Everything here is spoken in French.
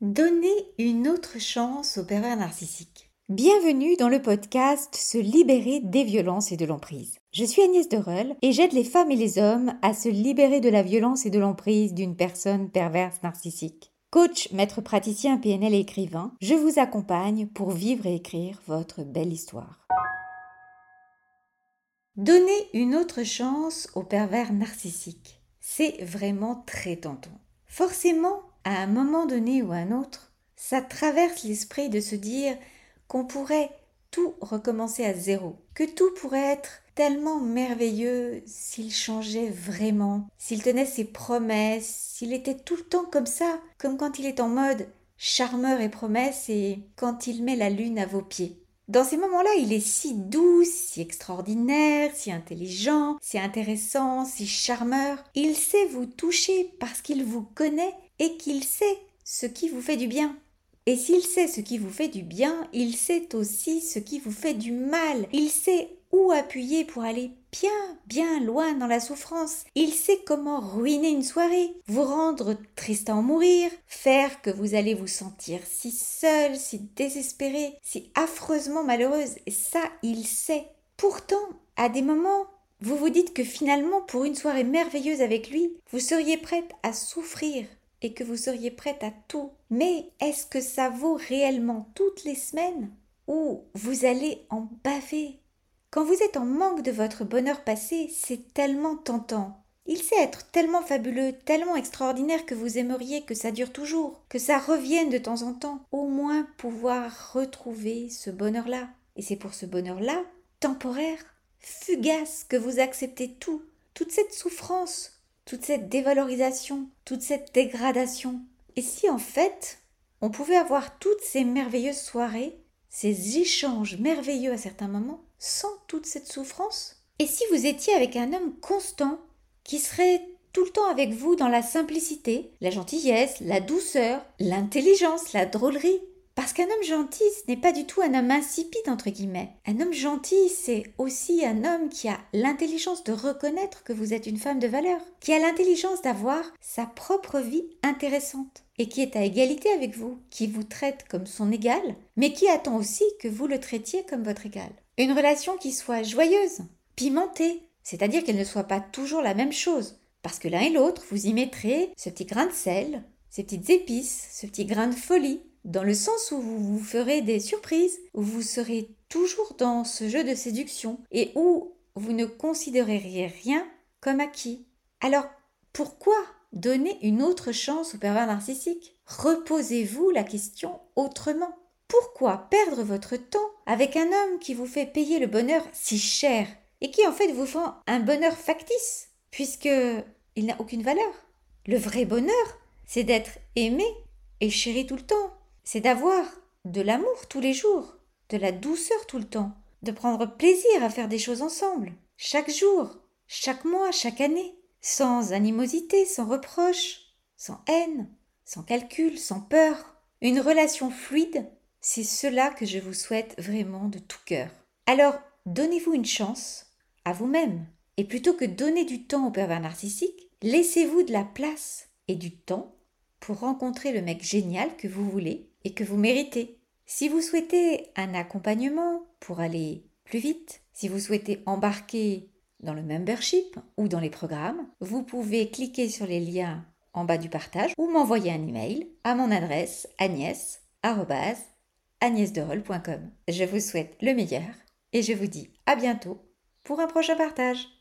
Donnez une autre chance au pervers narcissique. Bienvenue dans le podcast Se libérer des violences et de l'emprise. Je suis Agnès Dereul et j'aide les femmes et les hommes à se libérer de la violence et de l'emprise d'une personne perverse narcissique. Coach, maître praticien, PNL et écrivain, je vous accompagne pour vivre et écrire votre belle histoire. Donnez une autre chance au pervers narcissique. C'est vraiment très tentant. Forcément, à un moment donné ou à un autre, ça traverse l'esprit de se dire qu'on pourrait tout recommencer à zéro, que tout pourrait être tellement merveilleux s'il changeait vraiment, s'il tenait ses promesses, s'il était tout le temps comme ça, comme quand il est en mode charmeur et promesse et quand il met la lune à vos pieds. Dans ces moments-là, il est si doux, si extraordinaire, si intelligent, si intéressant, si charmeur. Il sait vous toucher parce qu'il vous connaît et qu'il sait ce qui vous fait du bien. Et s'il sait ce qui vous fait du bien, il sait aussi ce qui vous fait du mal. Il sait où appuyer pour aller bien, bien loin dans la souffrance. Il sait comment ruiner une soirée, vous rendre triste à en mourir, faire que vous allez vous sentir si seul, si désespéré, si affreusement malheureuse. Et ça, il sait. Pourtant, à des moments, vous vous dites que finalement, pour une soirée merveilleuse avec lui, vous seriez prête à souffrir, et que vous seriez prête à tout. Mais est-ce que ça vaut réellement toutes les semaines ou vous allez en baver? Quand vous êtes en manque de votre bonheur passé, c'est tellement tentant. Il sait être tellement fabuleux, tellement extraordinaire que vous aimeriez que ça dure toujours, que ça revienne de temps en temps, au moins pouvoir retrouver ce bonheur-là. Et c'est pour ce bonheur-là, temporaire, fugace, que vous acceptez tout, toute cette souffrance, toute cette dévalorisation, toute cette dégradation. Et si en fait, on pouvait avoir toutes ces merveilleuses soirées, ces échanges merveilleux à certains moments, sans toute cette souffrance? Et si vous étiez avec un homme constant, qui serait tout le temps avec vous dans la simplicité, la gentillesse, la douceur, l'intelligence, la drôlerie, parce qu'un homme gentil, ce n'est pas du tout un homme insipide, entre guillemets. Un homme gentil, c'est aussi un homme qui a l'intelligence de reconnaître que vous êtes une femme de valeur, qui a l'intelligence d'avoir sa propre vie intéressante, et qui est à égalité avec vous, qui vous traite comme son égal, mais qui attend aussi que vous le traitiez comme votre égal. Une relation qui soit joyeuse, pimentée, c'est-à-dire qu'elle ne soit pas toujours la même chose, parce que l'un et l'autre, vous y mettrez ce petit grain de sel, ces petites épices, ce petit grain de folie, dans le sens où vous vous ferez des surprises, où vous serez toujours dans ce jeu de séduction et où vous ne considéreriez rien comme acquis. Alors, pourquoi donner une autre chance au pervers narcissique? Reposez-vous la question autrement. Pourquoi perdre votre temps avec un homme qui vous fait payer le bonheur si cher et qui en fait vous fait un bonheur factice, puisque il n'a aucune valeur? Le vrai bonheur, c'est d'être aimé et chéri tout le temps, c'est d'avoir de l'amour tous les jours, de la douceur tout le temps, de prendre plaisir à faire des choses ensemble, chaque jour, chaque mois, chaque année, sans animosité, sans reproche, sans haine, sans calcul, sans peur. Une relation fluide, c'est cela que je vous souhaite vraiment de tout cœur. Alors, donnez-vous une chance à vous-même. Et plutôt que donner du temps au pervers narcissique, laissez-vous de la place et du temps pour rencontrer le mec génial que vous voulez et que vous méritez. Si vous souhaitez un accompagnement pour aller plus vite, si vous souhaitez embarquer dans le membership ou dans les programmes, vous pouvez cliquer sur les liens en bas du partage ou m'envoyer un email à mon adresse agnès.agnèsderol.com. Je vous souhaite le meilleur et je vous dis à bientôt pour un prochain partage.